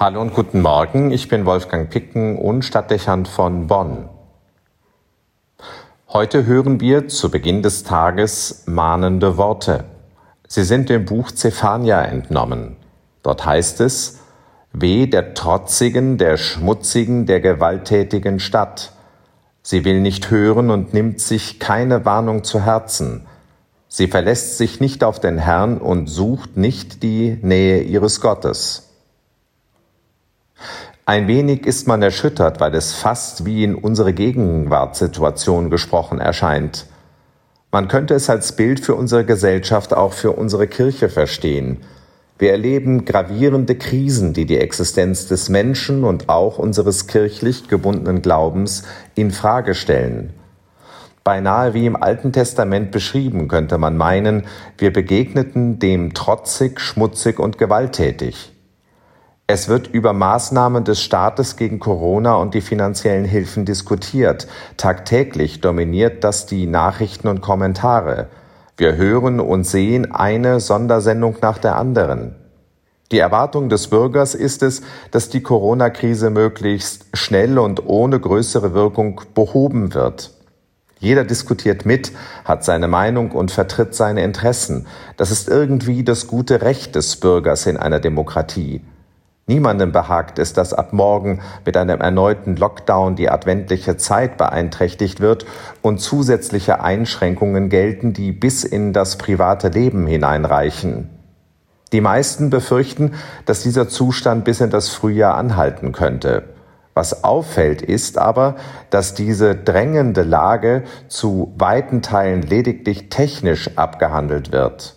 Hallo und guten Morgen, ich bin Wolfgang Picken und Stadtdechant von Bonn. Heute hören wir zu Beginn des Tages mahnende Worte. Sie sind dem Buch Zephania entnommen. Dort heißt es, Weh der trotzigen, der schmutzigen, der gewalttätigen Stadt. Sie will nicht hören und nimmt sich keine Warnung zu Herzen. Sie verlässt sich nicht auf den Herrn und sucht nicht die Nähe ihres Gottes. Ein wenig ist man erschüttert, weil es fast wie in unsere Gegenwartssituation gesprochen erscheint. Man könnte es als Bild für unsere Gesellschaft auch für unsere Kirche verstehen. Wir erleben gravierende Krisen, die die Existenz des Menschen und auch unseres kirchlich gebundenen Glaubens in Frage stellen. Beinahe wie im Alten Testament beschrieben, könnte man meinen, wir begegneten dem trotzig, schmutzig und gewalttätig. Es wird über Maßnahmen des Staates gegen Corona und die finanziellen Hilfen diskutiert. Tagtäglich dominiert das die Nachrichten und Kommentare. Wir hören und sehen eine Sondersendung nach der anderen. Die Erwartung des Bürgers ist es, dass die Corona-Krise möglichst schnell und ohne größere Wirkung behoben wird. Jeder diskutiert mit, hat seine Meinung und vertritt seine Interessen. Das ist irgendwie das gute Recht des Bürgers in einer Demokratie. Niemandem behagt es, dass ab morgen mit einem erneuten Lockdown die adventliche Zeit beeinträchtigt wird und zusätzliche Einschränkungen gelten, die bis in das private Leben hineinreichen. Die meisten befürchten, dass dieser Zustand bis in das Frühjahr anhalten könnte. Was auffällt, ist aber, dass diese drängende Lage zu weiten Teilen lediglich technisch abgehandelt wird.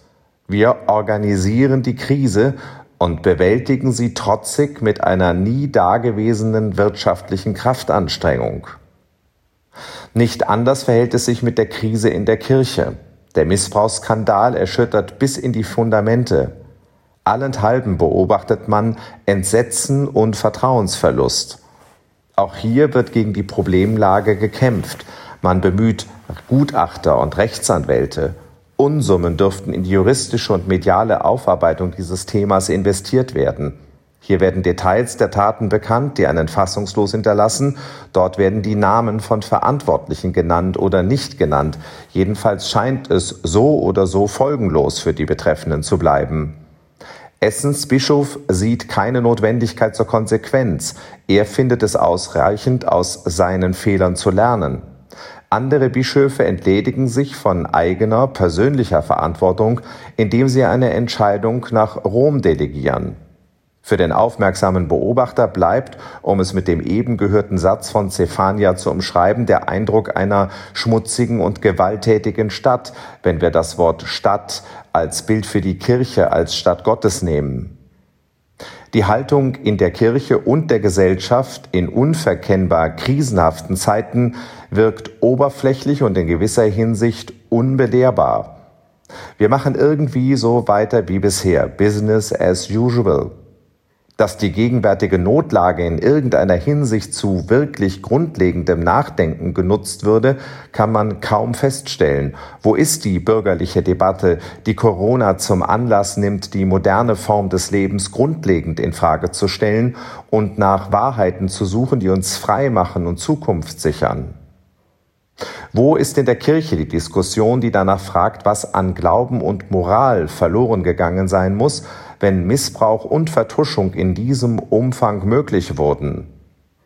Wir organisieren die Krise und bewältigen sie trotzig mit einer nie dagewesenen wirtschaftlichen Kraftanstrengung. Nicht anders verhält es sich mit der Krise in der Kirche. Der Missbrauchsskandal erschüttert bis in die Fundamente. Allenthalben beobachtet man Entsetzen und Vertrauensverlust. Auch hier wird gegen die Problemlage gekämpft. Man bemüht Gutachter und Rechtsanwälte Unsummen dürften in die juristische und mediale Aufarbeitung dieses Themas investiert werden. Hier werden Details der Taten bekannt, die einen fassungslos hinterlassen. Dort werden die Namen von Verantwortlichen genannt oder nicht genannt. Jedenfalls scheint es so oder so folgenlos für die Betreffenden zu bleiben. Essens Bischof sieht keine Notwendigkeit zur Konsequenz. Er findet es ausreichend, aus seinen Fehlern zu lernen. Andere Bischöfe entledigen sich von eigener persönlicher Verantwortung, indem sie eine Entscheidung nach Rom delegieren. Für den aufmerksamen Beobachter bleibt, um es mit dem eben gehörten Satz von Zephania zu umschreiben, der Eindruck einer schmutzigen und gewalttätigen Stadt, wenn wir das Wort Stadt als Bild für die Kirche als Stadt Gottes nehmen. Die Haltung in der Kirche und der Gesellschaft in unverkennbar krisenhaften Zeiten wirkt oberflächlich und in gewisser Hinsicht unbelehrbar. Wir machen irgendwie so weiter wie bisher, Business as usual. Dass die gegenwärtige Notlage in irgendeiner Hinsicht zu wirklich grundlegendem Nachdenken genutzt würde, kann man kaum feststellen. Wo ist die bürgerliche Debatte, die Corona zum Anlass nimmt, die moderne Form des Lebens grundlegend in Frage zu stellen und nach Wahrheiten zu suchen, die uns frei machen und Zukunft sichern? Wo ist in der Kirche die Diskussion, die danach fragt, was an Glauben und Moral verloren gegangen sein muss, wenn Missbrauch und Vertuschung in diesem Umfang möglich wurden?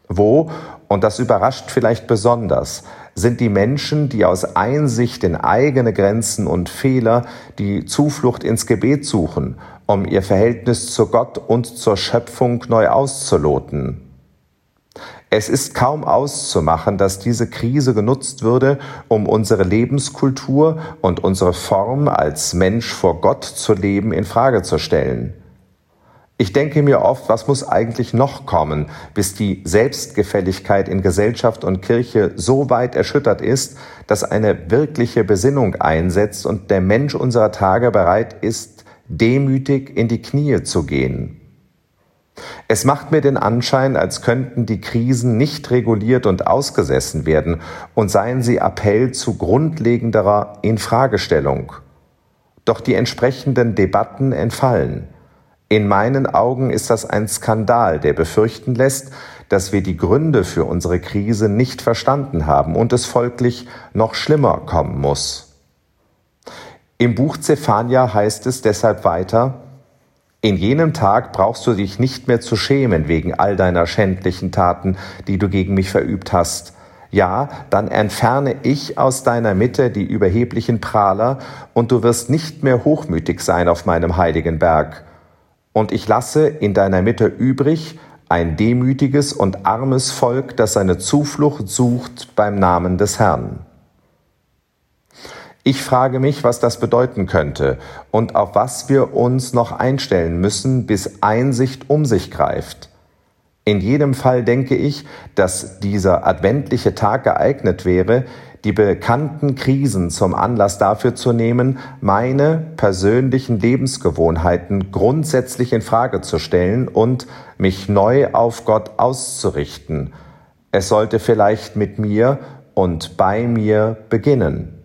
Wo, und das überrascht vielleicht besonders, sind die Menschen, die aus Einsicht in eigene Grenzen und Fehler die Zuflucht ins Gebet suchen, um ihr Verhältnis zu Gott und zur Schöpfung neu auszuloten? Es ist kaum auszumachen, dass diese Krise genutzt würde, um unsere Lebenskultur und unsere Form als Mensch vor Gott zu leben in Frage zu stellen. Ich denke mir oft, was muss eigentlich noch kommen, bis die Selbstgefälligkeit in Gesellschaft und Kirche so weit erschüttert ist, dass eine wirkliche Besinnung einsetzt und der Mensch unserer Tage bereit ist, demütig in die Knie zu gehen. Es macht mir den Anschein, als könnten die Krisen nicht reguliert und ausgesessen werden und seien sie Appell zu grundlegenderer Infragestellung. Doch die entsprechenden Debatten entfallen. In meinen Augen ist das ein Skandal, der befürchten lässt, dass wir die Gründe für unsere Krise nicht verstanden haben und es folglich noch schlimmer kommen muss. Im Buch Zephania heißt es deshalb weiter, in jenem Tag brauchst du dich nicht mehr zu schämen wegen all deiner schändlichen Taten, die du gegen mich verübt hast. Ja, dann entferne ich aus deiner Mitte die überheblichen Prahler, und du wirst nicht mehr hochmütig sein auf meinem heiligen Berg. Und ich lasse in deiner Mitte übrig ein demütiges und armes Volk, das seine Zuflucht sucht beim Namen des Herrn. Ich frage mich, was das bedeuten könnte und auf was wir uns noch einstellen müssen, bis Einsicht um sich greift. In jedem Fall denke ich, dass dieser adventliche Tag geeignet wäre, die bekannten Krisen zum Anlass dafür zu nehmen, meine persönlichen Lebensgewohnheiten grundsätzlich in Frage zu stellen und mich neu auf Gott auszurichten. Es sollte vielleicht mit mir und bei mir beginnen.